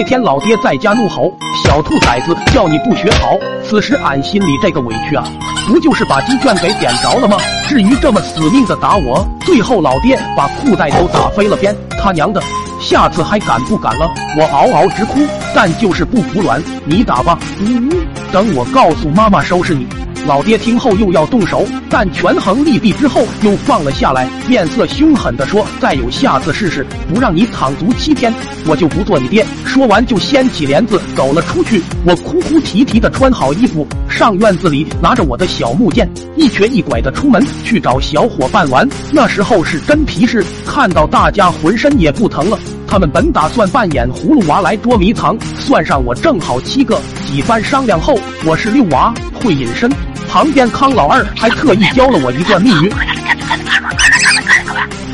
那天老爹在家怒吼：“小兔崽子，叫你不学好！”此时俺心里这个委屈啊，不就是把鸡圈给点着了吗？至于这么死命的打我，最后老爹把裤带都打飞了边。他娘的，下次还敢不敢了？我嗷嗷直哭，但就是不服软，你打吧，呜呜，等我告诉妈妈收拾你。老爹听后又要动手，但权衡利弊之后又放了下来，面色凶狠地说：“再有下次试试，不让你躺足七天，我就不做你爹。”说完就掀起帘子走了出去。我哭哭啼啼地穿好衣服，上院子里拿着我的小木剑，一瘸一拐地出门去找小伙伴玩。那时候是真皮实，看到大家浑身也不疼了。他们本打算扮演葫芦娃来捉迷藏，算上我正好七个。几番商量后，我是六娃，会隐身。旁边康老二还特意教了我一段密语，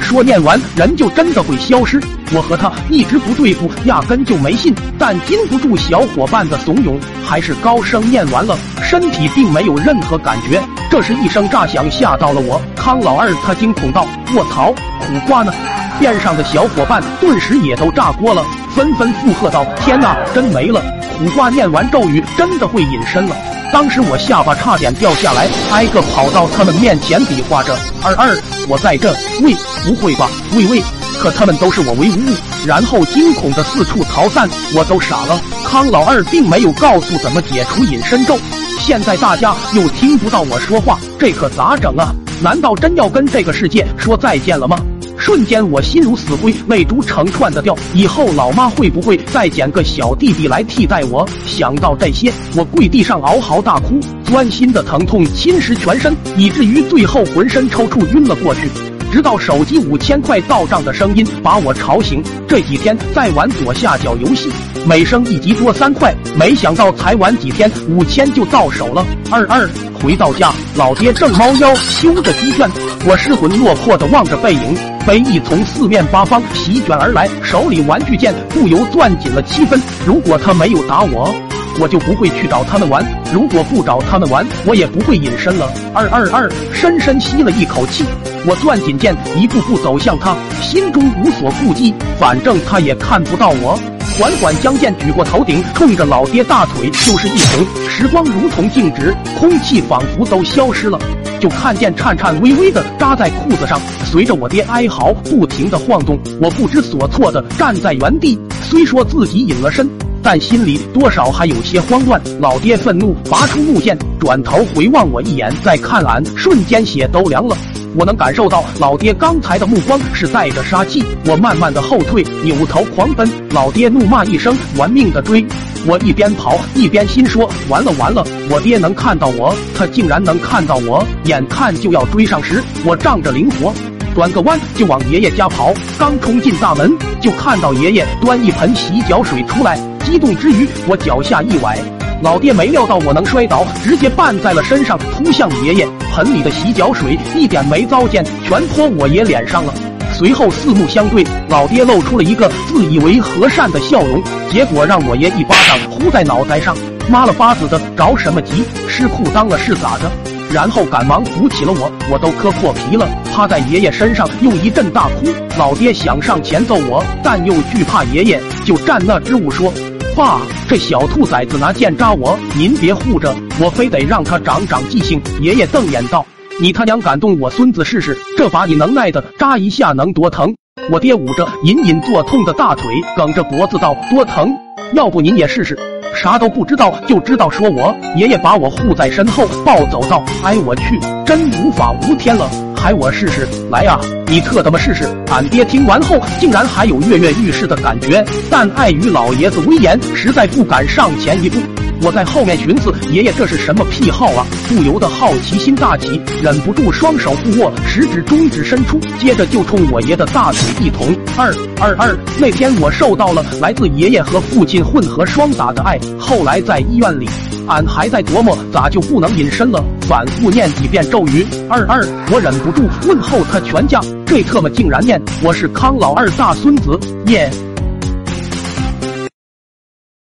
说念完人就真的会消失。我和他一直不对付，压根就没信。但禁不住小伙伴的怂恿，还是高声念完了，身体并没有任何感觉。这时一声炸响吓到了我，康老二他惊恐道：“卧槽，苦瓜呢？”边上的小伙伴顿时也都炸锅了，纷纷附和道：“天哪，真没了！苦瓜念完咒语真的会隐身了。”当时我下巴差点掉下来，挨个跑到他们面前比划着：“二二，我在这。”喂，不会吧？喂喂！可他们都视我为无物，然后惊恐的四处逃散。我都傻了，康老二并没有告诉怎么解除隐身咒。现在大家又听不到我说话，这可咋整啊？难道真要跟这个世界说再见了吗？瞬间我心如死灰，泪珠成串的掉。以后老妈会不会再捡个小弟弟来替代我？想到这些，我跪地上嗷嚎大哭，钻心的疼痛侵蚀全身，以至于最后浑身抽搐晕了过去。直到手机五千块到账的声音把我吵醒。这几天在玩左下角游戏，每升一级多三块，没想到才玩几天，五千就到手了。二二回到家，老爹正猫腰修着鸡圈，我失魂落魄的望着背影。非议从四面八方席卷而来，手里玩具剑不由攥紧了七分。如果他没有打我，我就不会去找他们玩；如果不找他们玩，我也不会隐身了。二二二，深深吸了一口气，我攥紧剑，一步步走向他，心中无所顾忌，反正他也看不到我。缓缓将剑举过头顶，冲着老爹大腿就是一捅。时光如同静止，空气仿佛都消失了。就看见颤颤巍巍的扎在裤子上，随着我爹哀嚎不停的晃动，我不知所措的站在原地。虽说自己隐了身，但心里多少还有些慌乱。老爹愤怒，拔出木剑，转头回望我一眼，再看俺，瞬间血都凉了。我能感受到老爹刚才的目光是带着杀气。我慢慢的后退，扭头狂奔。老爹怒骂一声，玩命的追。我一边跑一边心说：完了完了，我爹能看到我，他竟然能看到我！眼看就要追上时，我仗着灵活，转个弯就往爷爷家跑。刚冲进大门，就看到爷爷端一盆洗脚水出来。激动之余，我脚下一崴，老爹没料到我能摔倒，直接绊在了身上，扑向爷爷。盆里的洗脚水一点没糟践，全泼我爷脸上了。随后四目相对，老爹露出了一个自以为和善的笑容，结果让我爷一巴掌呼在脑袋上。妈了巴子的，着什么急？湿裤裆了是咋的？然后赶忙扶起了我，我都磕破皮了，趴在爷爷身上又一阵大哭。老爹想上前揍我，但又惧怕爷爷，就站那支吾说：“爸，这小兔崽子拿剑扎我，您别护着，我非得让他长长记性。”爷爷瞪眼道。你他娘敢动我孙子试试，这把你能耐的扎一下能多疼？我爹捂着隐隐作痛的大腿，梗着脖子道：多疼？要不您也试试？啥都不知道就知道说我。爷爷把我护在身后，抱走道：哎我去，真无法无天了，还我试试？来啊，你特他妈试试！俺爹听完后竟然还有跃跃欲试的感觉，但碍于老爷子威严，实在不敢上前一步。我在后面寻思，爷爷这是什么癖好啊？不由得好奇心大起，忍不住双手互握，食指、中指伸出，接着就冲我爷的大腿一捅。二二二！那天我受到了来自爷爷和父亲混合双打的爱。后来在医院里，俺还在琢磨咋就不能隐身了，反复念几遍咒语。二二！我忍不住问候他全家，这特么竟然念我是康老二大孙子耶！